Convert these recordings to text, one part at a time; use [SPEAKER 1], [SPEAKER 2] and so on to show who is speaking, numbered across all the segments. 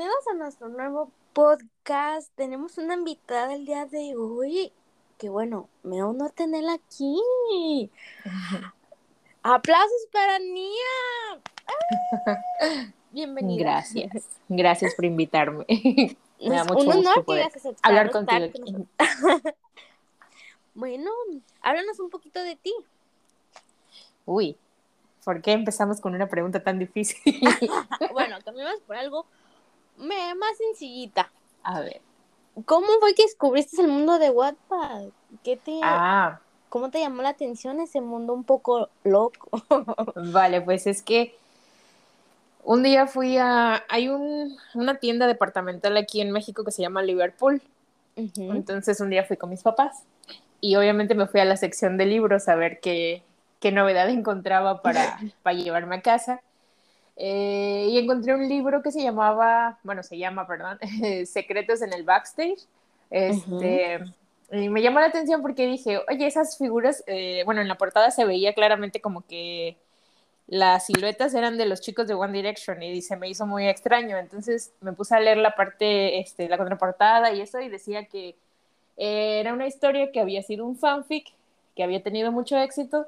[SPEAKER 1] Bienvenidos a nuestro nuevo podcast. Tenemos una invitada el día de hoy. Que bueno, me da honor tenerla aquí. ¡Aplausos para Nia! Bienvenida.
[SPEAKER 2] Gracias. Gracias por invitarme. me da mucho
[SPEAKER 1] un honor
[SPEAKER 2] gusto
[SPEAKER 1] que
[SPEAKER 2] poder hablar contigo.
[SPEAKER 1] con bueno, háblanos un poquito de ti.
[SPEAKER 2] Uy, ¿por qué empezamos con una pregunta tan difícil?
[SPEAKER 1] bueno, cambiamos por algo me- más sencillita.
[SPEAKER 2] A ver.
[SPEAKER 1] ¿Cómo fue que descubriste el mundo de Wattpad? ¿Qué te,
[SPEAKER 2] Ah,
[SPEAKER 1] ¿Cómo te llamó la atención ese mundo un poco loco?
[SPEAKER 2] vale, pues es que un día fui a... Hay un, una tienda departamental aquí en México que se llama Liverpool. Entonces un día fui con mis papás y obviamente me fui a la sección de libros a ver qué, qué novedad encontraba para, para llevarme a casa. Eh, y encontré un libro que se llamaba, bueno, se llama, perdón, Secretos en el Backstage. Este, y me llamó la atención porque dije, oye, esas figuras, eh, bueno, en la portada se veía claramente como que las siluetas eran de los chicos de One Direction y se me hizo muy extraño. Entonces me puse a leer la parte, este, la contraportada y eso y decía que eh, era una historia que había sido un fanfic, que había tenido mucho éxito.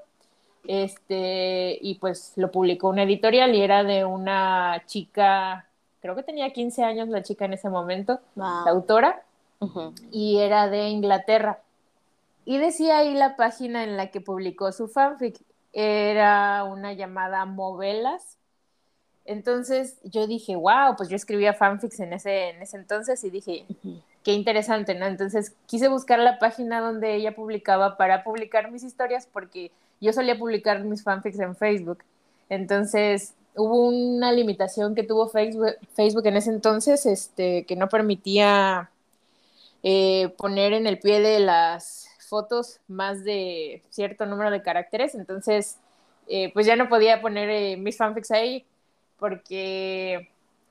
[SPEAKER 2] Este, y pues lo publicó una editorial y era de una chica, creo que tenía 15 años la chica en ese momento,
[SPEAKER 1] Wow.
[SPEAKER 2] la autora,
[SPEAKER 1] Ujú.
[SPEAKER 2] y era de Inglaterra. Y decía ahí la página en la que publicó su fanfic, era una llamada Movelas. Entonces yo dije, wow, pues yo escribía fanfics en ese, en ese entonces y dije, qué interesante, ¿no? Entonces quise buscar la página donde ella publicaba para publicar mis historias porque yo solía publicar mis fanfics en Facebook. Entonces hubo una limitación que tuvo Facebook, Facebook en ese entonces, este, que no permitía eh, poner en el pie de las fotos más de cierto número de caracteres. Entonces, eh, pues ya no podía poner eh, mis fanfics ahí porque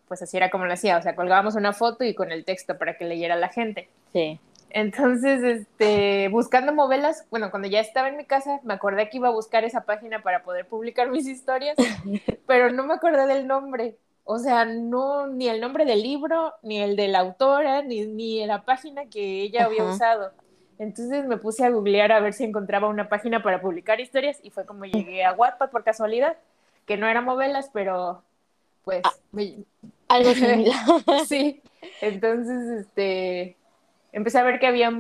[SPEAKER 2] pues así era como lo hacía, o sea, colgábamos una foto y con el texto para que leyera la gente.
[SPEAKER 1] Sí.
[SPEAKER 2] Entonces, este, buscando novelas, bueno, cuando ya estaba en mi casa, me acordé que iba a buscar esa página para poder publicar mis historias, pero no me acordé del nombre. O sea, no, ni el nombre del libro, ni el de la autora, ni, ni la página que ella había
[SPEAKER 1] Ajá.
[SPEAKER 2] usado. Entonces me puse a googlear a ver si encontraba una página para publicar historias y fue como llegué a Wattpad por casualidad, que no eran novelas, pero pues me-
[SPEAKER 1] Algo similar.
[SPEAKER 2] sí. Entonces, este, empecé a ver que había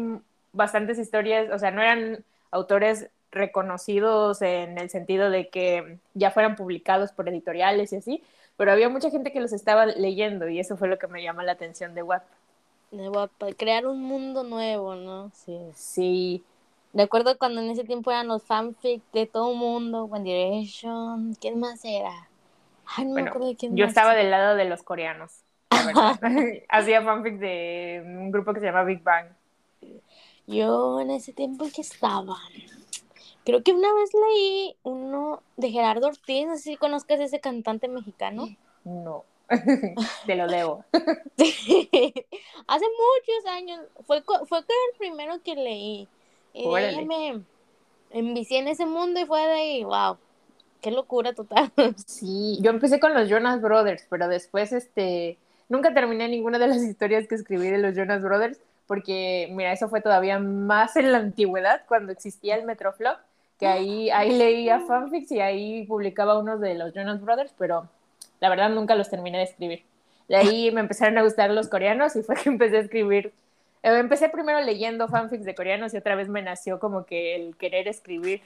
[SPEAKER 2] bastantes historias, o sea, no eran autores reconocidos en el sentido de que ya fueran publicados por editoriales y así, pero había mucha gente que los estaba leyendo y eso fue lo que me llama la atención de Wattpad.
[SPEAKER 1] de Wattpad, crear un mundo nuevo, ¿no? Sí.
[SPEAKER 2] Sí,
[SPEAKER 1] Recuerdo cuando en ese tiempo eran los fanfic de todo mundo, One Direction, ¿quién más era? Ay, no me
[SPEAKER 2] bueno,
[SPEAKER 1] acuerdo de quién
[SPEAKER 2] yo
[SPEAKER 1] más.
[SPEAKER 2] estaba del lado de los coreanos, la verdad. Hacía fanfic de un grupo que se llama Big Bang.
[SPEAKER 1] Yo en ese tiempo que estaba. Creo que una vez leí uno de Gerardo Ortiz, no sé si conozcas ese cantante mexicano.
[SPEAKER 2] No, te lo debo.
[SPEAKER 1] Hace muchos años. Fue, fue el primero que leí. Y de ahí
[SPEAKER 2] Órale.
[SPEAKER 1] me envicié en ese mundo y fue de ahí, wow. Qué locura total.
[SPEAKER 2] Sí, yo empecé con los Jonas Brothers, pero después, este, nunca terminé ninguna de las historias que escribí de los Jonas Brothers, porque, mira, eso fue todavía más en la antigüedad, cuando existía el Metroflog, que ahí, ahí leía fanfics y ahí publicaba unos de los Jonas Brothers, pero la verdad nunca los terminé de escribir. De ahí me empezaron a gustar los coreanos y fue que empecé a escribir. eh, Empecé primero leyendo fanfics de coreanos y otra vez me nació como que el querer escribir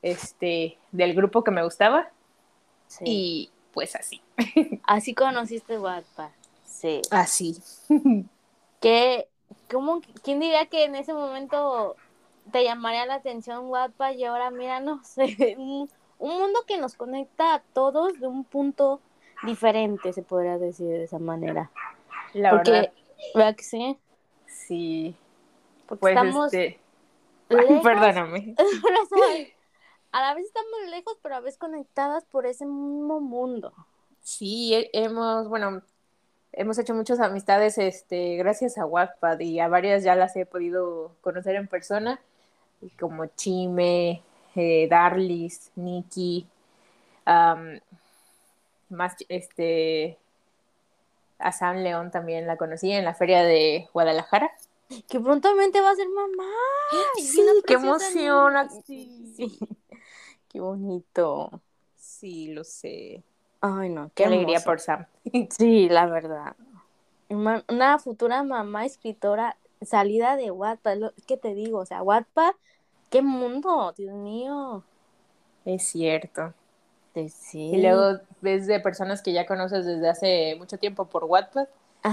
[SPEAKER 2] este, del grupo que me gustaba. Y pues así.
[SPEAKER 1] Así conociste Wattpad. Sí.
[SPEAKER 2] Así.
[SPEAKER 1] ¿Qué, cómo, ¿Quién diría que en ese momento te llamaría la atención Wattpad y ahora míranos? un, un mundo que nos conecta a todos de un punto diferente, se podría decir de esa manera.
[SPEAKER 2] La
[SPEAKER 1] Porque,
[SPEAKER 2] verdad,
[SPEAKER 1] ¿verdad que sí?
[SPEAKER 2] sí.
[SPEAKER 1] Porque
[SPEAKER 2] Pues
[SPEAKER 1] estamos
[SPEAKER 2] este. Ay, perdóname.
[SPEAKER 1] a la vez estamos lejos, pero a la vez conectadas por ese mismo mundo.
[SPEAKER 2] Sí, he- hemos, bueno, hemos hecho muchas amistades este, gracias a Wattpad y a varias ya las he podido conocer en persona, como Chime, eh, Darlis, Nikki, am, más, este, a Sam León también la conocí en la feria de Guadalajara.
[SPEAKER 1] Que prontamente va a ser mamá.
[SPEAKER 2] Sí, qué emoción.
[SPEAKER 1] Sí, sí. Qué bonito.
[SPEAKER 2] Sí, lo sé.
[SPEAKER 1] Ay, no,
[SPEAKER 2] qué, alegría por Sam.
[SPEAKER 1] Sí, la verdad. Una futura mamá escritora salida de Wattpad, ¿qué te digo? O sea, Wattpad, qué mundo, Dios mío.
[SPEAKER 2] Es cierto.
[SPEAKER 1] Sí.
[SPEAKER 2] Y luego ves de personas que ya conoces desde hace mucho tiempo por Wattpad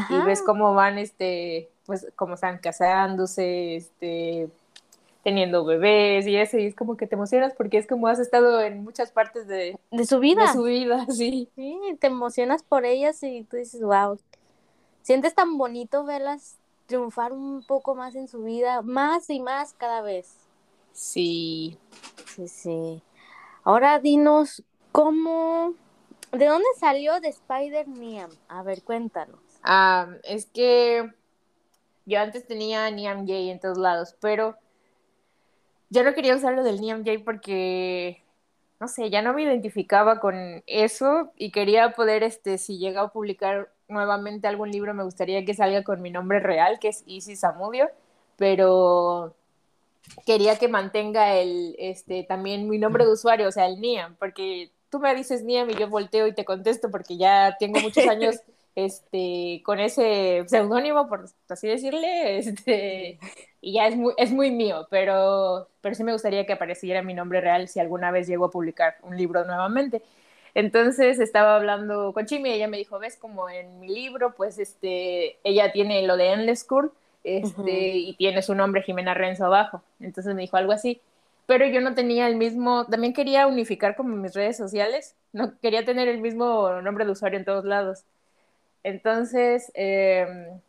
[SPEAKER 2] y ves cómo van, este, pues, cómo están casándose, este, teniendo bebés y eso, y es como que te emocionas porque es como has estado en muchas partes de,
[SPEAKER 1] de su vida.
[SPEAKER 2] De su vida, sí.
[SPEAKER 1] Sí, te emocionas por ellas y tú dices, wow, sientes tan bonito verlas triunfar un poco más en su vida, más y más cada vez.
[SPEAKER 2] Sí.
[SPEAKER 1] Sí, sí. Ahora dinos, ¿cómo, de dónde salió de Spider Niam? A ver, cuéntanos.
[SPEAKER 2] Ah, es que yo antes tenía Niam J en todos lados, pero yo no quería usar lo del Niam J porque, no sé, ya no me identificaba con eso y quería poder, este, si llega a publicar nuevamente algún libro, me gustaría que salga con mi nombre real, que es Isis Zamudio, pero quería que mantenga el, este, también mi nombre de usuario, o sea, el Niam, porque tú me dices Niam y yo volteo y te contesto porque ya tengo muchos años este, con ese seudónimo, por así decirle, este, y ya es muy, es muy mío, pero, pero sí me gustaría que apareciera mi nombre real si alguna vez llego a publicar un libro nuevamente. Entonces estaba hablando con Chimi y ella me dijo, ves, como en mi libro, pues este, ella tiene lo de Endless School este, y tiene su nombre Jimena Renzo abajo. Entonces me dijo algo así. Pero yo no tenía el mismo, también quería unificar como mis redes sociales, no quería tener el mismo nombre de usuario en todos lados. Entonces, em,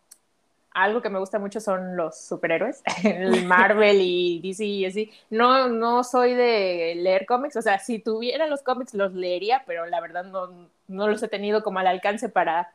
[SPEAKER 2] algo que me gusta mucho son los superhéroes, el Marvel y DC y así. No, no soy de leer cómics, o sea, si tuviera los cómics los leería, pero la verdad no, no los he tenido como al alcance para,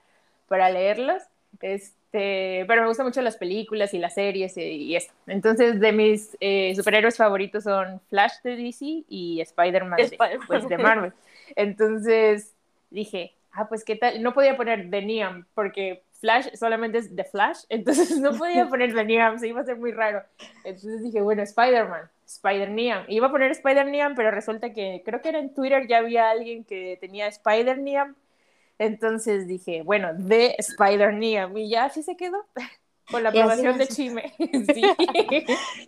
[SPEAKER 2] para leerlos. Este, pero me gustan mucho las películas y las series y, esto. Entonces, de mis eh, superhéroes favoritos son Flash de DC y Spider-Man pues, de Marvel. Entonces, dije, ah, pues qué tal, no podía poner The Neon porque Flash solamente es The Flash, entonces no podía poner The Neon, se iba a ser muy raro. Entonces dije, bueno, Spider-Man, Spider-Neon. Iba a poner Spider-Neon, pero resulta que creo que era en Twitter ya había alguien que tenía Spider-Neon. Entonces dije, bueno, The Spider-Neon. Y ya así se quedó. Con la aprobación de Chime. sí.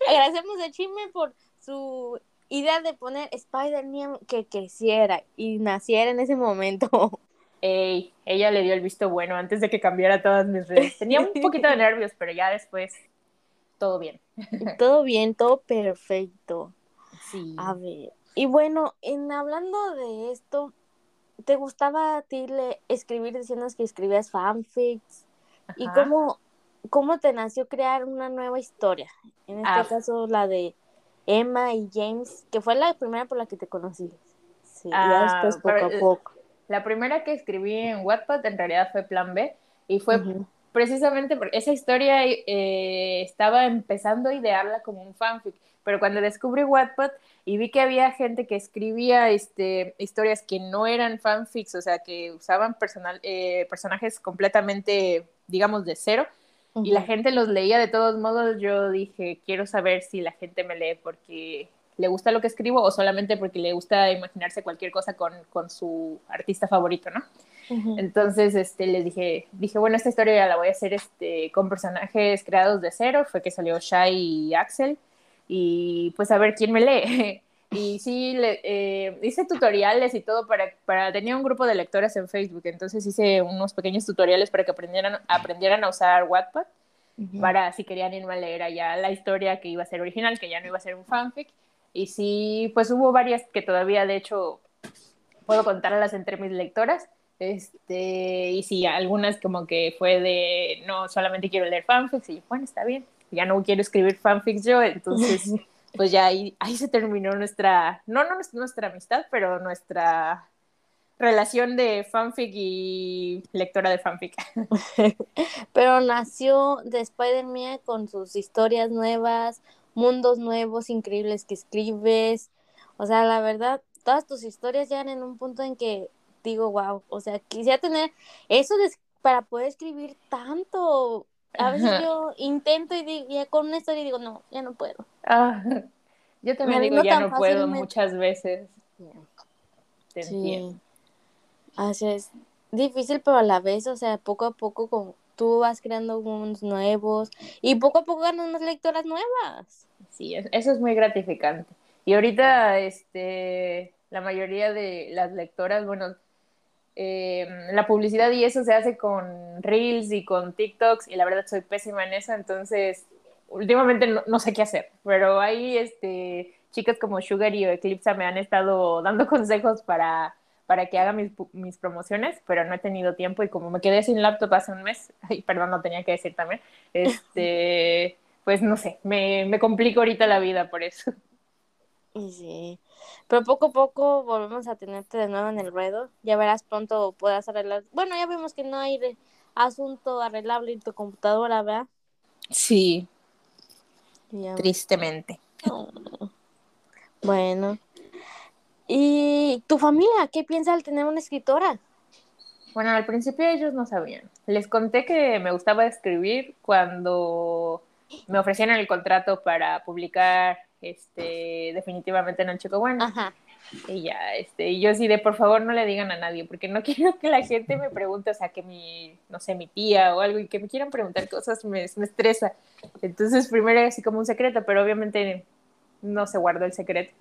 [SPEAKER 1] Agradecemos a Chime por su idea de poner Spider-Neon que creciera y naciera en ese momento.
[SPEAKER 2] Ey, ella le dio el visto bueno antes de que cambiara todas mis redes. Tenía un poquito de nervios, pero ya después todo bien.
[SPEAKER 1] Todo bien, todo perfecto.
[SPEAKER 2] Sí.
[SPEAKER 1] A ver, y bueno, en hablando de esto, ¿te gustaba a ti escribir diciendo que escribías fanfics? ¿Y cómo, cómo te nació crear una nueva historia? En este ah. caso, la de Emma y James, que fue la primera por la que te conocí. Sí, ya ah, después poco a poco.
[SPEAKER 2] La primera que escribí en Wattpad en realidad fue Plan B y fue precisamente porque esa historia eh, estaba empezando a idearla como un fanfic, pero cuando descubrí Wattpad y vi que había gente que escribía este, historias que no eran fanfics, o sea, que usaban personal, eh, personajes completamente, digamos, de cero, y la gente los leía de todos modos, yo dije, quiero saber si la gente me lee porque le gusta lo que escribo o solamente porque le gusta imaginarse cualquier cosa con, con su artista favorito, ¿no? Entonces, este, les dije, dije, bueno, esta historia ya la voy a hacer este, con personajes creados de cero, fue que salió Shai y Axel, y pues a ver quién me lee. y sí, le, eh, hice tutoriales y todo para, para, tenía un grupo de lectoras en Facebook, entonces hice unos pequeños tutoriales para que aprendieran, aprendieran a usar Wattpad, para si querían irme a leer allá la historia que iba a ser original, que ya no iba a ser un fanfic, y sí, pues hubo varias que todavía, de hecho, puedo contarlas entre mis lectoras. Este, y sí, algunas como que fue de, no, solamente quiero leer fanfics, y bueno, está bien, ya no quiero escribir fanfics yo, entonces, pues ya ahí, ahí se terminó nuestra, no, no nuestra amistad, pero nuestra relación de fanfic y lectora de fanfic.
[SPEAKER 1] pero nació de Spider-Man con sus historias nuevas, mundos nuevos, increíbles que escribes. O sea, la verdad, todas tus historias llegan en un punto en que digo, wow, o sea, quisiera tener eso de para poder escribir tanto. A veces yo intento y, digo, y con una historia digo, no, ya no puedo.
[SPEAKER 2] Ah, yo también digo, ya no puedo
[SPEAKER 1] fácilmente.
[SPEAKER 2] muchas veces. Te
[SPEAKER 1] Sí. Así es difícil, pero a la vez, o sea, poco a poco como tú vas creando unos nuevos y poco a poco ganas unas lectoras nuevas.
[SPEAKER 2] Sí, es- eso es muy gratificante. Y ahorita, este, la mayoría de las lectoras, bueno, eh, la publicidad y eso se hace con Reels y con TikToks y la verdad soy pésima en eso, entonces últimamente no, no sé qué hacer, pero ahí, este, chicas como Sugar y Eclipse me han estado dando consejos para, para que haga mis, mis promociones, pero no he tenido tiempo y como me quedé sin laptop hace un mes, ay, perdón, no tenía que decir también, este, pues no sé, me, me complico ahorita la vida por eso.
[SPEAKER 1] Y sí, pero poco a poco volvemos a tenerte de nuevo en el ruedo. Ya verás pronto puedas arreglar. Bueno, ya vemos que no hay asunto arreglable en tu computadora, ¿verdad?
[SPEAKER 2] Sí,
[SPEAKER 1] Ya.
[SPEAKER 2] tristemente.
[SPEAKER 1] Oh. Bueno. ¿Y tu familia qué piensa al tener una escritora?
[SPEAKER 2] Bueno, al principio ellos no sabían. Les conté que me gustaba escribir cuando me ofrecieron el contrato para publicar este definitivamente en el Chico Bueno.
[SPEAKER 1] Ajá.
[SPEAKER 2] Y ya, este, y yo sí de por favor no le digan a nadie, porque no quiero que la gente me pregunte, o sea, que mi, no sé, mi tía o algo, y que me quieran preguntar cosas me, me estresa. Entonces primero era así como un secreto, pero obviamente no se guardó el secreto.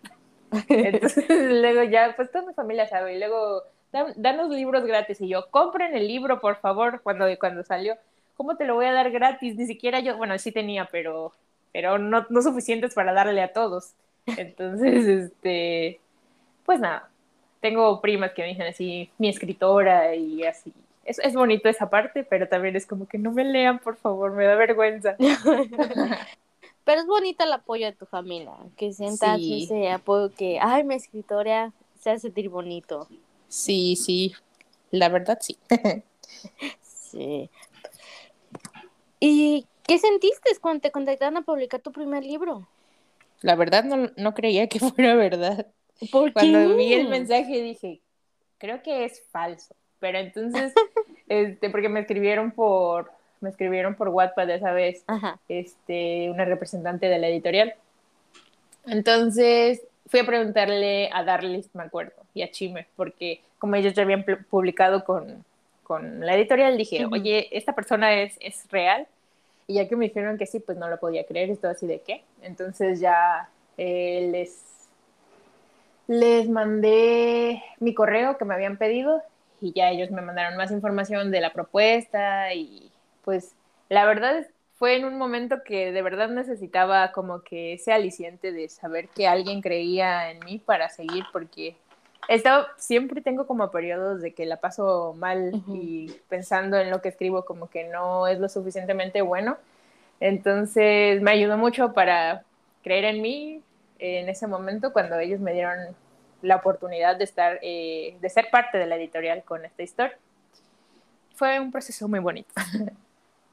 [SPEAKER 2] Entonces luego ya, pues toda mi familia sabe, y luego dan, danos libros gratis, y yo, compren el libro, por favor, cuando, cuando salió. ¿Cómo te lo voy a dar gratis? Ni siquiera yo, bueno, sí tenía, pero, pero no, no suficientes para darle a todos. Entonces, este, pues nada, tengo primas que me dicen así, mi escritora y así. Es, es bonito esa parte, pero también es como que no me lean, por favor, me da vergüenza.
[SPEAKER 1] Pero es bonito el apoyo de tu familia, que sientas
[SPEAKER 2] Sí.
[SPEAKER 1] ese apoyo que, ay, mi escritora se hace sentir bonito.
[SPEAKER 2] Sí, sí, la verdad sí.
[SPEAKER 1] Sí. ¿Y qué sentiste cuando te contactaron a publicar tu primer libro?
[SPEAKER 2] La verdad no, no creía que fuera verdad.
[SPEAKER 1] ¿Por
[SPEAKER 2] Cuando
[SPEAKER 1] qué?
[SPEAKER 2] vi el mensaje dije, creo que es falso. Pero entonces, este, porque me escribieron por, me escribieron por WhatsApp esa vez,
[SPEAKER 1] Ajá.
[SPEAKER 2] este, una representante de la editorial. Entonces fui a preguntarle a Darlis, me acuerdo, y a Chime, porque como ellos ya habían pu- publicado con, con la editorial, dije,
[SPEAKER 1] Ujú.
[SPEAKER 2] oye, ¿esta persona es, es real? Y ya que me dijeron que sí, pues no lo podía creer, y todo así de qué. Entonces ya eh, les, les mandé mi correo que me habían pedido y ya ellos me mandaron más información de la propuesta y pues la verdad fue en un momento que de verdad necesitaba como que ese aliciente de saber que alguien creía en mí para seguir porque estaba, siempre tengo como periodos de que la paso mal y pensando en lo que escribo como que no es lo suficientemente bueno. Entonces me ayudó mucho para creer en mí en ese momento cuando ellos me dieron la oportunidad de estar, eh, de ser parte de la editorial con esta historia. Fue un proceso muy bonito.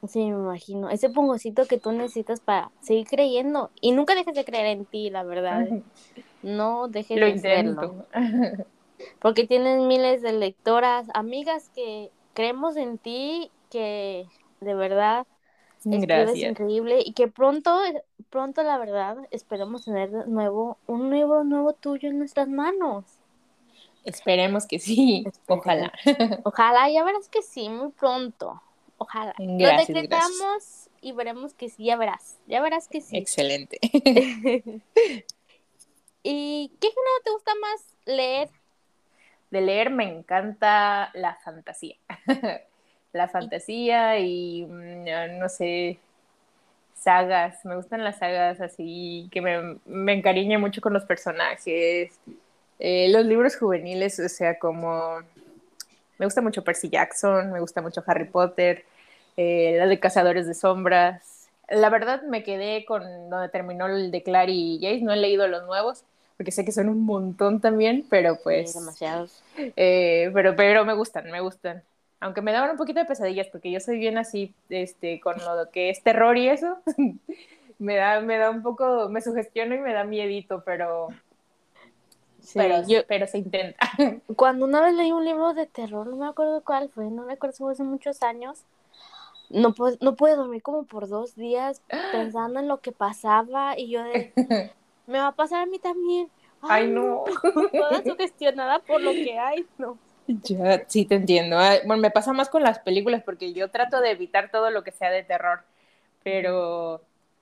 [SPEAKER 1] Sí, me imagino. Ese pungocito que tú necesitas para seguir creyendo. Y nunca dejes de creer en ti, la verdad. No dejes
[SPEAKER 2] Lo
[SPEAKER 1] de hacerlo.
[SPEAKER 2] intento.
[SPEAKER 1] Porque tienes miles de lectoras, amigas que creemos en ti, que de verdad
[SPEAKER 2] Gracias.
[SPEAKER 1] increíble y que pronto, pronto la verdad, esperemos tener nuevo un nuevo, nuevo tuyo en nuestras manos.
[SPEAKER 2] Esperemos que sí. Ojalá.
[SPEAKER 1] Ojalá, ya verás que sí, muy pronto. Ojalá.
[SPEAKER 2] Gracias,
[SPEAKER 1] Lo decretamos y veremos que sí, ya verás. Ya verás que sí.
[SPEAKER 2] Excelente.
[SPEAKER 1] ¿Y qué género te gusta más leer?
[SPEAKER 2] De leer me encanta la fantasía. La fantasía y, mm, no sé, sagas. Me gustan las sagas así, que me, me encariñe mucho con los personajes. Eh, los libros juveniles, o sea, como... Me gusta mucho Percy Jackson, me gusta mucho Harry Potter, eh, la de Cazadores de Sombras. La verdad me quedé con donde terminó el de Clary y Jace, no he leído los nuevos, porque sé que son un montón también, pero pues...
[SPEAKER 1] Sí, demasiados.
[SPEAKER 2] Eh, pero, pero me gustan, me gustan. Aunque me daban un poquito de pesadillas, porque yo soy bien así, este, con lo que es terror y eso. me da, me da un poco, me sugestiona y me da miedito, pero, pero, pero se intenta.
[SPEAKER 1] Cuando una vez leí un libro de terror, no me acuerdo cuál fue, no me acuerdo si fue hace muchos años, no, no pude dormir como por dos días pensando en lo que pasaba y yo de, me va a pasar a mí también.
[SPEAKER 2] Ay, no.
[SPEAKER 1] Toda sugestionada por lo que hay, no.
[SPEAKER 2] Ya, sí te entiendo. Bueno, me pasa más con las películas porque yo trato de evitar todo lo que sea de terror, pero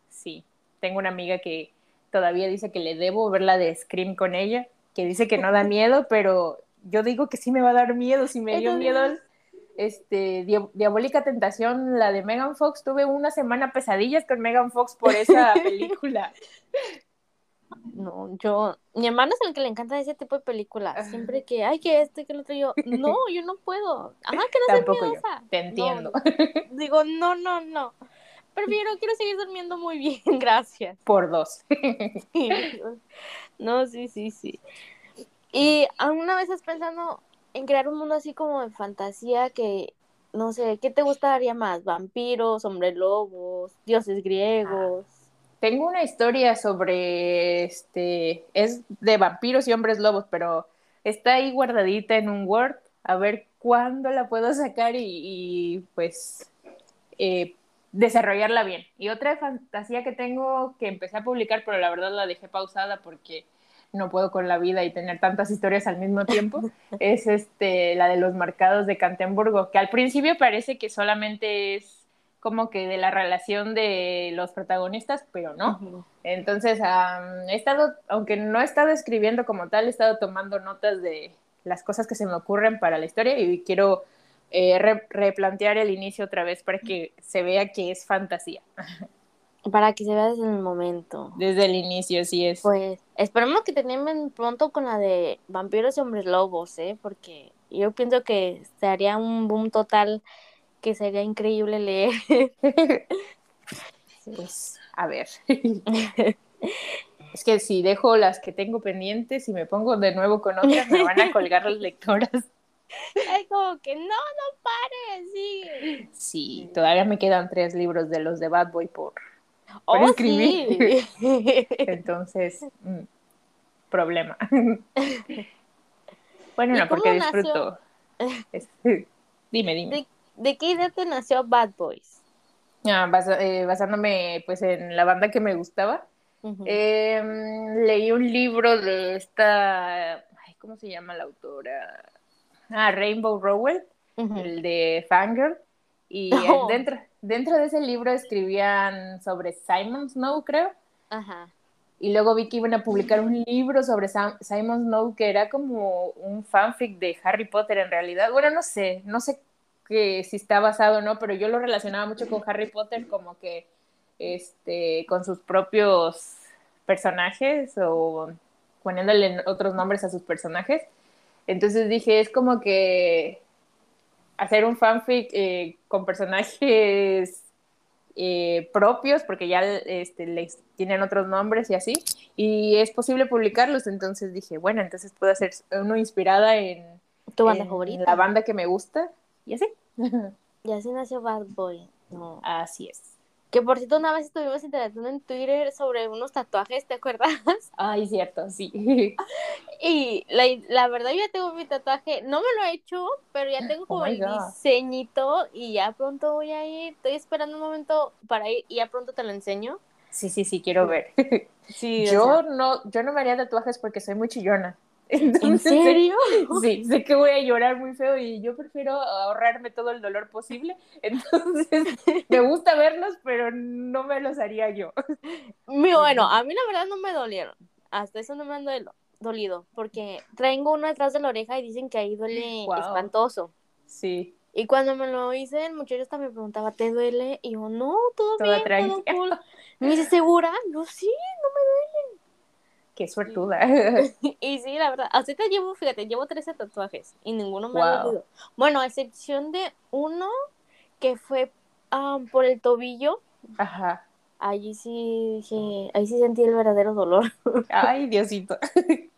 [SPEAKER 2] sí, tengo una amiga que todavía dice que le debo ver la de Scream con ella, que dice que no da miedo, pero yo digo que sí me va a dar miedo, si me dio miedo este Diabólica Tentación, la de Megan Fox, tuve una semana pesadillas con Megan Fox por esa película.
[SPEAKER 1] No, yo, mi hermano es el que le encanta ese tipo de películas. Siempre que, ay, que este, que el otro, yo, no, yo no puedo. Ah, que no Tampoco yo,
[SPEAKER 2] te entiendo.
[SPEAKER 1] digo, no, no, no. Prefiero, quiero seguir durmiendo muy bien, gracias.
[SPEAKER 2] Por dos.
[SPEAKER 1] No, sí, sí, sí. ¿Y alguna vez estás pensando en crear un mundo así como de fantasía que, no sé, ¿qué te gustaría más? ¿Vampiros, hombres lobos, dioses griegos?
[SPEAKER 2] Tengo una historia sobre, este, es de vampiros y hombres lobos, pero está ahí guardadita en un Word, a ver cuándo la puedo sacar y, pues eh, desarrollarla bien. Y otra fantasía que tengo que empecé a publicar, pero la verdad la dejé pausada porque no puedo con la vida y tener tantas historias al mismo tiempo, es este, la de los marcados de Cantemburgo, que al principio parece que solamente es como que de la relación de los protagonistas, pero no. Entonces, he estado, aunque no he estado escribiendo como tal, he estado tomando notas de las cosas que se me ocurren para la historia y quiero eh, replantear el inicio otra vez para que se vea que es fantasía.
[SPEAKER 1] Para que se vea desde el momento.
[SPEAKER 2] Desde el inicio, sí es.
[SPEAKER 1] Pues esperemos que terminen pronto con la de vampiros y hombres lobos, ¿eh? Porque yo pienso que se haría un boom total que sería increíble leer.
[SPEAKER 2] Pues, a ver. es que si dejo las que tengo pendientes y me pongo de nuevo con otras, me van a colgar las lectoras.
[SPEAKER 1] Es como que no, no pares, sí.
[SPEAKER 2] Sí, todavía me quedan tres libros de los de Bad Boy por, oh, escribir. Entonces, mm, problema. bueno, no, porque disfruto. dime, dime.
[SPEAKER 1] ¿De, qué idea te nació Bad Boys?
[SPEAKER 2] Ah, eh, basándome pues en la banda que me gustaba. Em, leí un libro de esta, ¿cómo se llama la autora? Ah, Rainbow Rowell, el de Fangirl. Y dentro, dentro de ese libro escribían sobre Simon Snow, creo. Ajá. Y luego vi que iban a publicar un libro sobre Simon Snow que era como un fanfic de Harry Potter en realidad. Bueno, no sé, no sé que si está basado o no, pero yo lo relacionaba mucho con Harry Potter como que este con sus propios personajes o poniéndole otros nombres a sus personajes. Entonces dije, es como que hacer un fanfic eh, con personajes eh, propios, porque ya este, les tienen otros nombres y así, y es posible publicarlos, entonces dije, bueno, entonces puedo hacer uno inspirada en,
[SPEAKER 1] ¿Tu banda favorita?
[SPEAKER 2] la banda que me gusta, y así.
[SPEAKER 1] Y así nació Bad Boy. No.
[SPEAKER 2] Así es.
[SPEAKER 1] Que por cierto, una vez estuvimos interactuando en Twitter sobre unos tatuajes, ¿te acuerdas?
[SPEAKER 2] Ay, cierto, sí.
[SPEAKER 1] Y la, la, verdad, yo ya tengo mi tatuaje, no me lo he hecho, pero ya tengo oh como el diseñito y ya pronto voy a ir. Estoy esperando un momento para ir y ya pronto te lo enseño.
[SPEAKER 2] Sí, sí, sí, quiero ver. Sí, yo no, yo no me haría tatuajes porque soy muy chillona.
[SPEAKER 1] ¿En serio?
[SPEAKER 2] Sí, sé que voy a llorar muy feo y yo prefiero ahorrarme todo el dolor posible. Entonces, me gusta verlos, pero no me los haría yo.
[SPEAKER 1] Bueno, a mí la verdad no me dolieron. Hasta eso no me han dolido, porque traigo uno detrás de la oreja y dicen que ahí duele espantoso.
[SPEAKER 2] Sí.
[SPEAKER 1] Y cuando me lo hice, el muchacho hasta me preguntaba, ¿te duele? Y yo, no, todo, bien, todo cool. Me dice, ¿segura? Yo, sí, no me duele.
[SPEAKER 2] Qué suertuda.
[SPEAKER 1] y sí, la verdad. Así te llevo, fíjate, llevo 13 tatuajes y ninguno me ha dolido. Bueno, a excepción de uno que fue por el tobillo.
[SPEAKER 2] Ajá.
[SPEAKER 1] Allí sí dije, ahí sí sentí el verdadero dolor.
[SPEAKER 2] Ay, Diosito.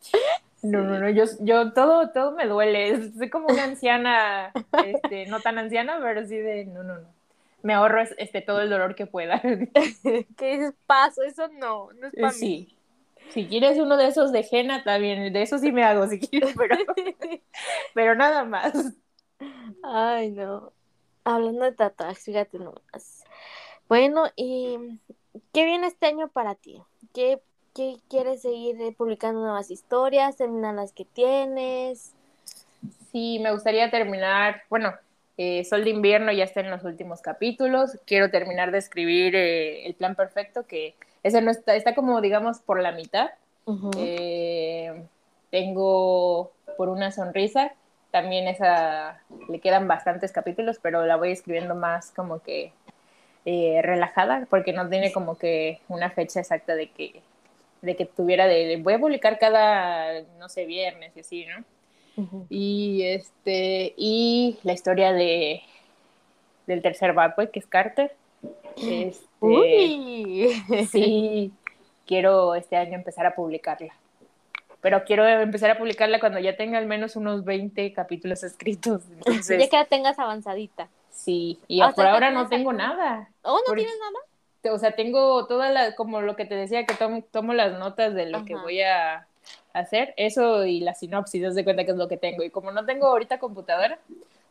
[SPEAKER 2] No, no, no, yo, yo todo, todo me duele. Soy como una anciana, este, no tan anciana, pero sí de, no, no, no. Me ahorro este, todo el dolor que pueda.
[SPEAKER 1] ¿Qué es paso? Eso no, no es para
[SPEAKER 2] sí. Si quieres uno de esos de Jena, también, de eso sí me hago, si quieres, pero, pero nada más.
[SPEAKER 1] Ay, no. Hablando de tatuajes, fíjate nomás. Bueno, ¿y qué viene este año para ti? ¿Qué, qué quieres seguir publicando nuevas historias? ¿Terminar las que tienes?
[SPEAKER 2] Sí, me gustaría terminar, bueno, eh, Sol de invierno ya está en los últimos capítulos. Quiero terminar de escribir eh, El plan perfecto, que ese no está, está como, digamos, por la mitad. Eh, tengo Por una sonrisa, también esa, le quedan bastantes capítulos, pero la voy escribiendo más como que relajada, porque no tiene como que una fecha exacta de que, de que tuviera de, voy a publicar cada, no sé, viernes y así, ¿no? Y este, y la historia de del tercer Bad Boy, que es Carter. Este, Sí, quiero este año empezar a publicarla. Pero quiero empezar a publicarla cuando ya tenga al menos unos 20 capítulos escritos. Entonces,
[SPEAKER 1] ya que la tengas avanzadita.
[SPEAKER 2] Sí, y por ahora no tengo nada.
[SPEAKER 1] ¿Oh, no tienes nada?
[SPEAKER 2] O sea, tengo toda la, como lo que te decía, que tomo, tomo las notas de lo que voy a hacer eso y la sinopsis, das de cuenta que es lo que tengo. Y como no tengo ahorita computadora,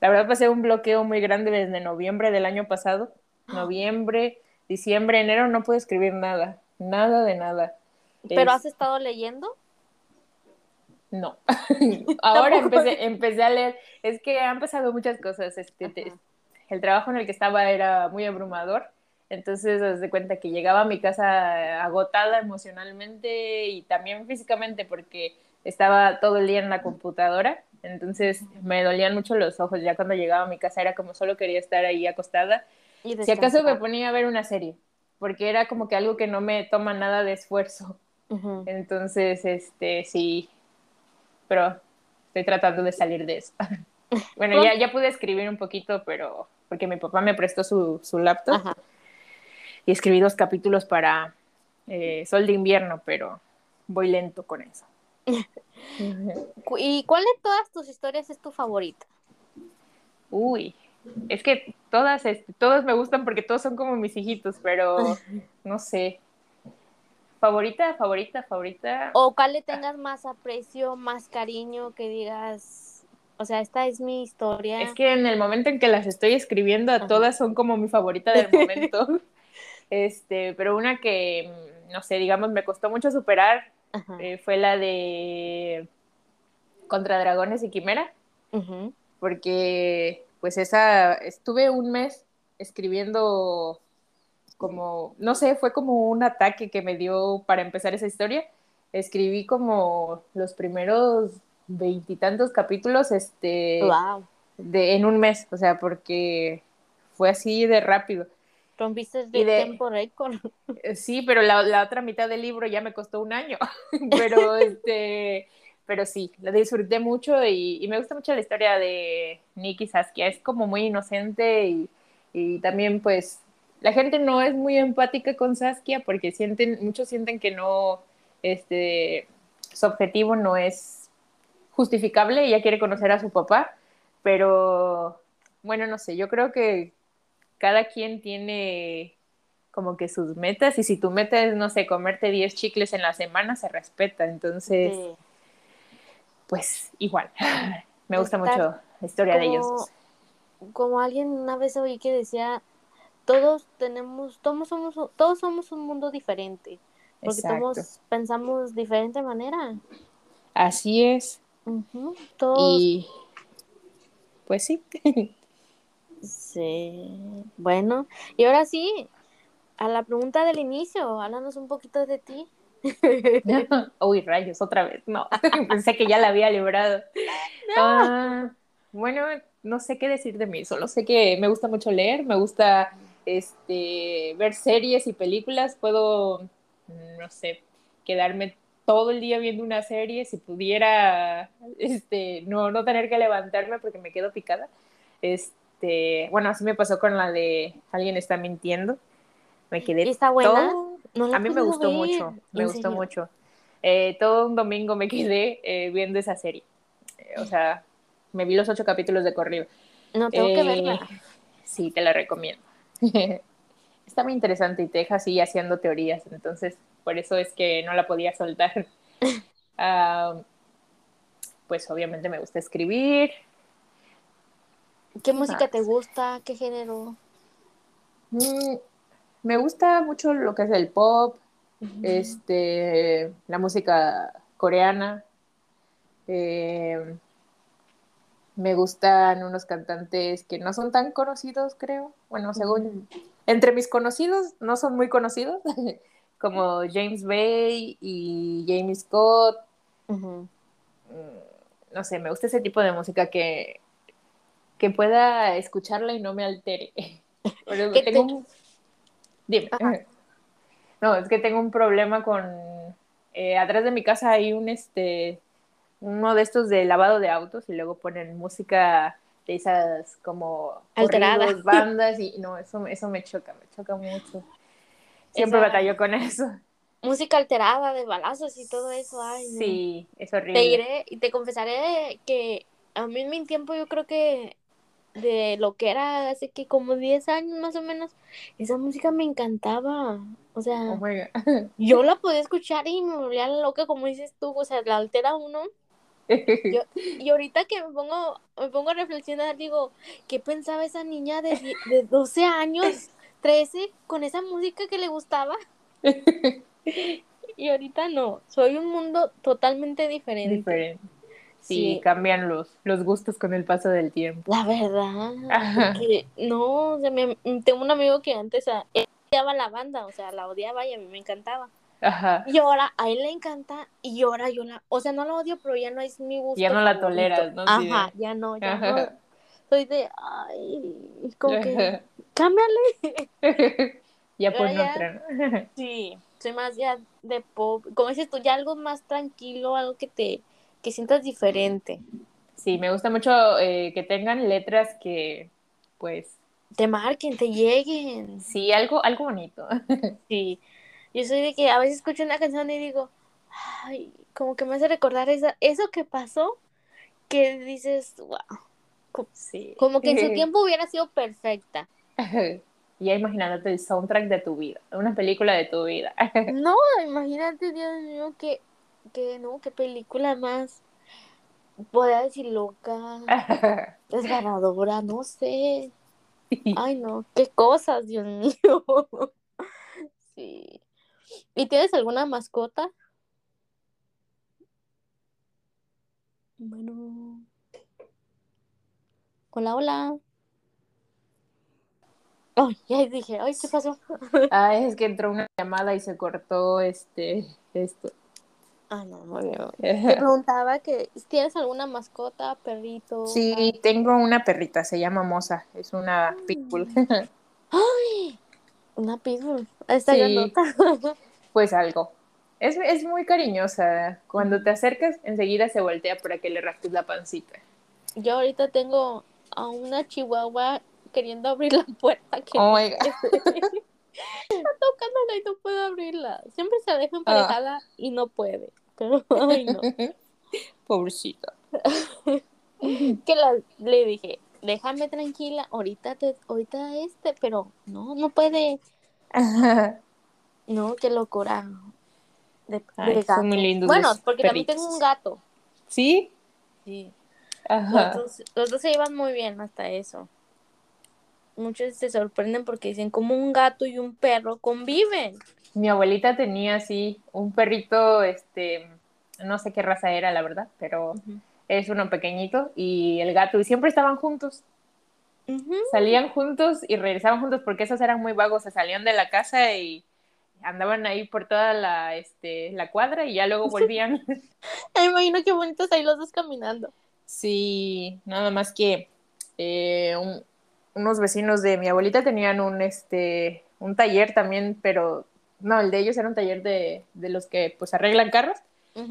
[SPEAKER 2] la verdad pasé un bloqueo muy grande desde noviembre del año pasado. Noviembre, diciembre, enero no pude escribir nada, nada de nada.
[SPEAKER 1] ¿Pero has estado leyendo?
[SPEAKER 2] No. Ahora empecé, empecé a leer. Es que han pasado muchas cosas. Este, el trabajo en el que estaba era muy abrumador entonces, desde cuenta que llegaba a mi casa agotada emocionalmente y también físicamente porque estaba todo el día en la computadora. Entonces, me dolían mucho los ojos. Ya cuando llegaba a mi casa era como solo quería estar ahí acostada. si acaso me ponía a ver una serie, porque era como que algo que no me toma nada de esfuerzo. Entonces, este, sí, pero estoy tratando de salir de eso. bueno, ya, ya pude escribir un poquito, pero porque mi papá me prestó su, su laptop y escribí dos capítulos para eh, Sol de invierno, pero voy lento con eso.
[SPEAKER 1] ¿Y cuál de todas tus historias es tu favorita?
[SPEAKER 2] Uy, es que todas, este, todas me gustan porque todos son como mis hijitos, pero no sé. Favorita, favorita, favorita.
[SPEAKER 1] O cuál le tengas más aprecio, más cariño, que digas, o sea, esta es mi historia.
[SPEAKER 2] Es que en el momento en que las estoy escribiendo, a todas son como mi favorita del momento. Este, pero una que, mm, no sé, digamos, me costó mucho superar eh, fue la de Contra Dragones y Quimera. Porque, pues, esa, estuve un mes escribiendo como, no sé, fue como un ataque que me dio para empezar esa historia. Escribí como los primeros veintitantos capítulos, este, de, en un mes, o sea, porque fue así de rápido.
[SPEAKER 1] Rompiste de, de tiempo récord.
[SPEAKER 2] Eh, sí, pero la, otra mitad del libro ya me costó un año. pero este, pero sí, la disfruté mucho y, me gusta mucho la historia de Nicky Saskia. Es como muy inocente y, y, también pues la gente no es muy empática con Saskia porque sienten, muchos sienten que no, este, su objetivo no es justificable. Ella quiere conocer a su papá, pero bueno, no sé, yo creo que cada quien tiene como que sus metas y si tu meta es, no sé, comerte 10 chicles en la semana, se respeta. Entonces, pues igual, me gusta mucho la historia de ellos.
[SPEAKER 1] Como alguien una vez oí que decía, todos tenemos, todos somos, todos somos un mundo diferente, porque todos pensamos de diferente manera.
[SPEAKER 2] Así es. Y pues sí.
[SPEAKER 1] Sí. Bueno, y ahora sí, a la pregunta del inicio, háblanos un poquito de ti.
[SPEAKER 2] Uy, rayos, otra vez. No, pensé que ya la había librado. Ah, bueno, no sé qué decir de mí, solo sé que me gusta mucho leer, me gusta este, ver series y películas, puedo, no sé, quedarme todo el día viendo una serie, si pudiera, este, no, no tener que levantarme porque me quedo picada. Este, bueno, así me pasó con la de Alguien está mintiendo. Me quedé.
[SPEAKER 1] ¿Está buena?
[SPEAKER 2] a mí me gustó mucho, me gustó mucho. Eh, todo un domingo me quedé eh, viendo esa serie. Eh, o sea, me vi los ocho capítulos de corrido.
[SPEAKER 1] No, tengo que verla.
[SPEAKER 2] Sí, te la recomiendo. Está muy interesante y te deja así haciendo teorías. Entonces, por eso es que no la podía soltar. Ah, pues obviamente me gusta escribir.
[SPEAKER 1] ¿Qué música te gusta? ¿Qué género?
[SPEAKER 2] Mm, me gusta mucho lo que es el pop, este, la música coreana. Eh, me gustan unos cantantes que no son tan conocidos, creo. Bueno, según entre mis conocidos, no son muy conocidos, como James Bay y Jamie Scott. Mm, no sé, me gusta ese tipo de música que, que pueda escucharla y no me altere. tengo Dime. No, es que tengo un problema con... Eh, atrás de mi casa hay un, este, uno de estos de lavado de autos y luego ponen música de esas como
[SPEAKER 1] alteradas
[SPEAKER 2] bandas y no, eso, eso me choca, me choca mucho. Siempre batallo con eso.
[SPEAKER 1] Música alterada de balazos y todo eso, ay.
[SPEAKER 2] Sí, es horrible.
[SPEAKER 1] Te iré y te confesaré que a mí en mi tiempo yo creo que de lo que era hace que como 10 años más o menos, esa música me encantaba. O sea,
[SPEAKER 2] oh
[SPEAKER 1] yo la podía escuchar y me volvía loca, como dices tú, o sea, la altera uno. y ahorita que me pongo, me pongo a reflexionar, digo, ¿qué pensaba esa niña de, de 12 años, 13, con esa música que le gustaba? y ahorita no, soy un mundo totalmente diferente.
[SPEAKER 2] Diferente. Sí, cambian los, los gustos con el paso del tiempo.
[SPEAKER 1] La verdad. no, o sea, tengo un amigo que antes a, odiaba la banda, o sea, la odiaba y a mí me encantaba.
[SPEAKER 2] Ajá.
[SPEAKER 1] Y ahora a él le encanta y ahora yo la, o sea, no la odio, pero ya no es mi gusto.
[SPEAKER 2] Ya no la toleras, ¿no?
[SPEAKER 1] Ajá, ya no, ya no. Soy de, ay, como que, cámbiale.
[SPEAKER 2] ya por otra,
[SPEAKER 1] Sí, soy más ya de pop, como dices tú, ya algo más tranquilo, algo que te que sientas diferente.
[SPEAKER 2] Sí, me gusta mucho eh, que tengan letras que, pues...
[SPEAKER 1] Te marquen, te lleguen.
[SPEAKER 2] Sí, algo, algo bonito.
[SPEAKER 1] Sí. Yo soy de que a veces escucho una canción y digo, ay, como que me hace recordar esa, eso que pasó, que dices, wow.
[SPEAKER 2] Sí.
[SPEAKER 1] Como que en su tiempo hubiera sido perfecta.
[SPEAKER 2] ya imaginándote el soundtrack de tu vida, una película de tu vida.
[SPEAKER 1] no, imagínate, Dios mío, que que no, qué película más, podría decir loca, desgarradora, no sé. Ay, no, qué cosas, Dios mío. Sí. ¿Y tienes alguna mascota? Bueno. Hola, hola. Ay, ya dije, ay, ¿qué pasó?
[SPEAKER 2] Ah, es que entró una llamada y se cortó este esto.
[SPEAKER 1] Ah, no, muy bien. Te preguntaba que tienes alguna mascota, perrito.
[SPEAKER 2] Sí, tengo una perrita, se llama Moza, es una pitbull.
[SPEAKER 1] ¡Ay! Una pitbull. Está sí,
[SPEAKER 2] Pues algo. Es, es muy cariñosa. Cuando te acercas, enseguida se voltea para que le raspes la pancita.
[SPEAKER 1] Yo ahorita tengo a una chihuahua queriendo abrir la puerta. Que
[SPEAKER 2] oh my God.
[SPEAKER 1] Está tocándola y no puede abrirla. Siempre se deja emparejada y no puede. Pero, ay, no.
[SPEAKER 2] Pobrecita.
[SPEAKER 1] que la, le dije, déjame tranquila, ahorita te, ahorita este, pero no, no puede. No, qué locura. De,
[SPEAKER 2] Son muy lindos
[SPEAKER 1] bueno, porque también tengo un gato.
[SPEAKER 2] ¿Sí?
[SPEAKER 1] Sí. Ajá. los dos se llevan muy bien hasta eso muchos se sorprenden porque dicen como un gato y un perro conviven.
[SPEAKER 2] Mi abuelita tenía así un perrito, este, no sé qué raza era, la verdad, pero es uno pequeñito y el gato y siempre estaban juntos. Salían juntos y regresaban juntos porque esos eran muy vagos, se salían de la casa y andaban ahí por toda la, este, la cuadra y ya luego volvían.
[SPEAKER 1] Me imagino qué bonitos ahí los dos caminando.
[SPEAKER 2] Sí, nada más que eh, un, unos vecinos de mi abuelita tenían un, este, un taller también, pero no, el de ellos era un taller de, de los que pues arreglan carros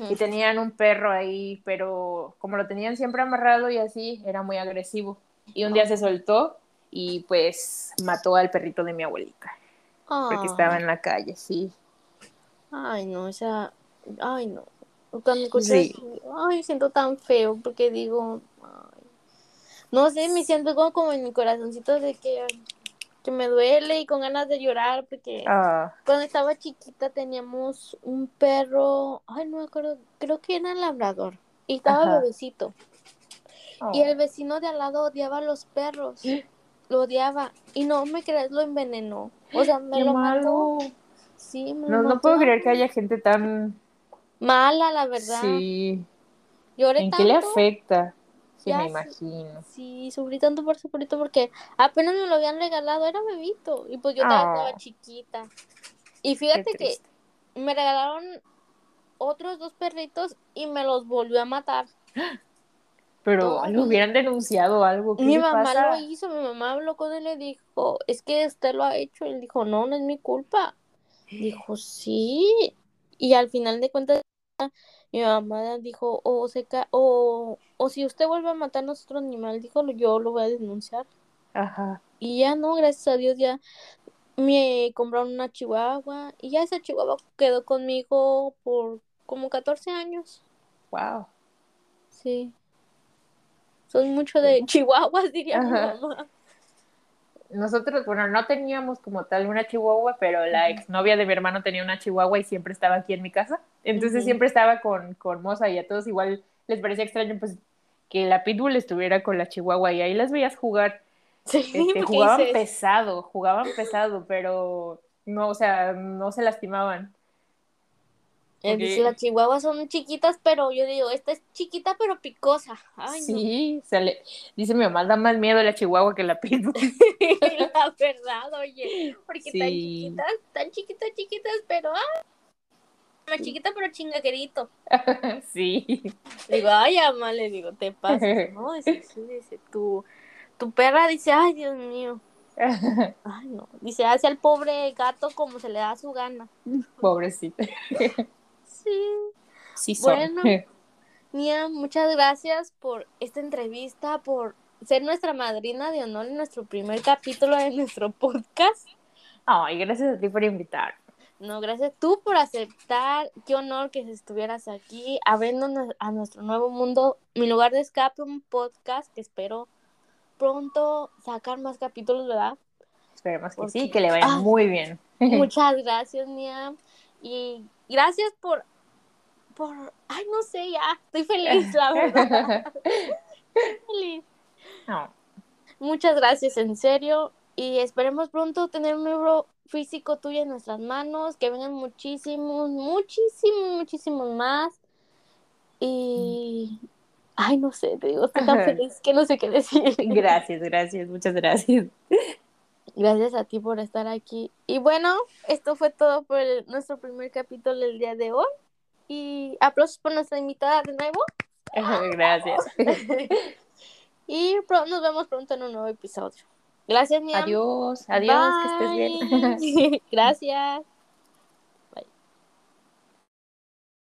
[SPEAKER 2] y tenían un perro ahí, pero como lo tenían siempre amarrado y así, era muy agresivo. Y un día se soltó y pues mató al perrito de mi abuelita. Porque estaba en la calle, sí.
[SPEAKER 1] Ay, no, o sea, ay, no. Cuando sí. ay, siento tan feo porque digo, no sé, me siento como, como en mi corazoncito de que que me duele y con ganas de llorar porque
[SPEAKER 2] Ah,
[SPEAKER 1] cuando estaba chiquita teníamos un perro, ay no me acuerdo, creo que era labrador y estaba
[SPEAKER 2] Ajá.
[SPEAKER 1] bebecito
[SPEAKER 2] oh.
[SPEAKER 1] y el vecino de al lado odiaba a los perros, lo odiaba y no me crees lo envenenó, o sea me
[SPEAKER 2] Qué
[SPEAKER 1] lo
[SPEAKER 2] malo.
[SPEAKER 1] sí, me lo
[SPEAKER 2] No, no puedo creer que haya gente tan...
[SPEAKER 1] mala la verdad,
[SPEAKER 2] Sí.
[SPEAKER 1] lloré
[SPEAKER 2] ¿En
[SPEAKER 1] tanto,
[SPEAKER 2] qué le afecta? Sí,
[SPEAKER 1] Ya
[SPEAKER 2] me imagino.
[SPEAKER 1] sí, sufrí tanto por su perrito porque apenas me lo habían regalado, era bebito y pues yo todavía
[SPEAKER 2] Ah.
[SPEAKER 1] estaba chiquita y fíjate que me regalaron otros dos perritos y me los volvió a matar.
[SPEAKER 2] Pero
[SPEAKER 1] todo.
[SPEAKER 2] lo hubieran denunciado algo. ¿Qué
[SPEAKER 1] Mi mamá
[SPEAKER 2] pasa?
[SPEAKER 1] lo hizo, mi mamá habló con él y le dijo, es que usted lo ha hecho. Y él dijo, no, no es mi culpa. Dijo, sí. Y al final de cuentas, mi mamá dijo, o se ca o, o si usted vuelve a matar a nuestro animal, dijo, yo lo voy a denunciar.
[SPEAKER 2] Ajá.
[SPEAKER 1] Y ya no, gracias a Dios, ya me compraron una chihuahua. Y ya esa chihuahua quedó conmigo por como 14 años.
[SPEAKER 2] Wow.
[SPEAKER 1] Sí. Son mucho de chihuahuas, diría mi mamá.
[SPEAKER 2] Nosotros, bueno, no teníamos como tal una chihuahua, pero la exnovia de mi hermano tenía una chihuahua y siempre estaba aquí en mi casa. Entonces siempre estaba con, con Moza y a todos igual les parecía extraño pues que la pitbull estuviera con la chihuahua y ahí las veías jugar.
[SPEAKER 1] Sí,
[SPEAKER 2] Este, jugaban
[SPEAKER 1] dices,
[SPEAKER 2] pesado, jugaban pesado, pero no, o sea, no se lastimaban.
[SPEAKER 1] Dice, las chihuahuas son chiquitas, pero yo digo, esta es chiquita pero picosa. Ay, no.
[SPEAKER 2] sí, se le- dice mi mamá, da más miedo la chihuahua que la pitbull.
[SPEAKER 1] la verdad, oye, porque tan
[SPEAKER 2] Sí.
[SPEAKER 1] chiquitas, tan chiquitas, chiquitas, pero ah, más chiquita pero chingaquerito.
[SPEAKER 2] sí.
[SPEAKER 1] Digo, ay, ama, le digo, te pasas, ¿no? Dice, sí, dice, tu, tu perra dice, ay, Dios mío. Ay, no. Dice, hace al pobre gato como se le da su gana.
[SPEAKER 2] Pobrecita.
[SPEAKER 1] Sí.
[SPEAKER 2] Sí, son.
[SPEAKER 1] Bueno. Nia, muchas gracias por esta entrevista, por ser nuestra madrina de honor en nuestro primer capítulo de nuestro podcast.
[SPEAKER 2] Ay, gracias a ti por invitar.
[SPEAKER 1] No, gracias tú por aceptar. Qué honor que estuvieras aquí, abriéndonos a nuestro nuevo mundo, mi lugar de escape, un podcast que espero pronto sacar más capítulos, ¿verdad?
[SPEAKER 2] Esperemos que
[SPEAKER 1] Porque-
[SPEAKER 2] sí, que le vaya
[SPEAKER 1] Ah.
[SPEAKER 2] muy bien.
[SPEAKER 1] Muchas gracias, Nia. Y gracias por, por, ay, no sé, ya, estoy feliz, la verdad, feliz.
[SPEAKER 2] No,
[SPEAKER 1] Muchas gracias, en serio. Y esperemos pronto tener un libro físico tuyo en nuestras manos, que vengan muchísimos, muchísimos, muchísimos más. Y, ay, no sé, te digo, estoy tan feliz que no sé qué decir.
[SPEAKER 2] gracias, gracias, muchas gracias.
[SPEAKER 1] Gracias a ti por estar aquí. Y bueno, esto fue todo por el- nuestro primer capítulo del día de hoy. Y aplausos por nuestra invitada de nuevo.
[SPEAKER 2] Gracias.
[SPEAKER 1] Y nos vemos pronto en un nuevo episodio. Gracias, Niam.
[SPEAKER 2] Adiós, adiós, que estés bien.
[SPEAKER 1] Gracias.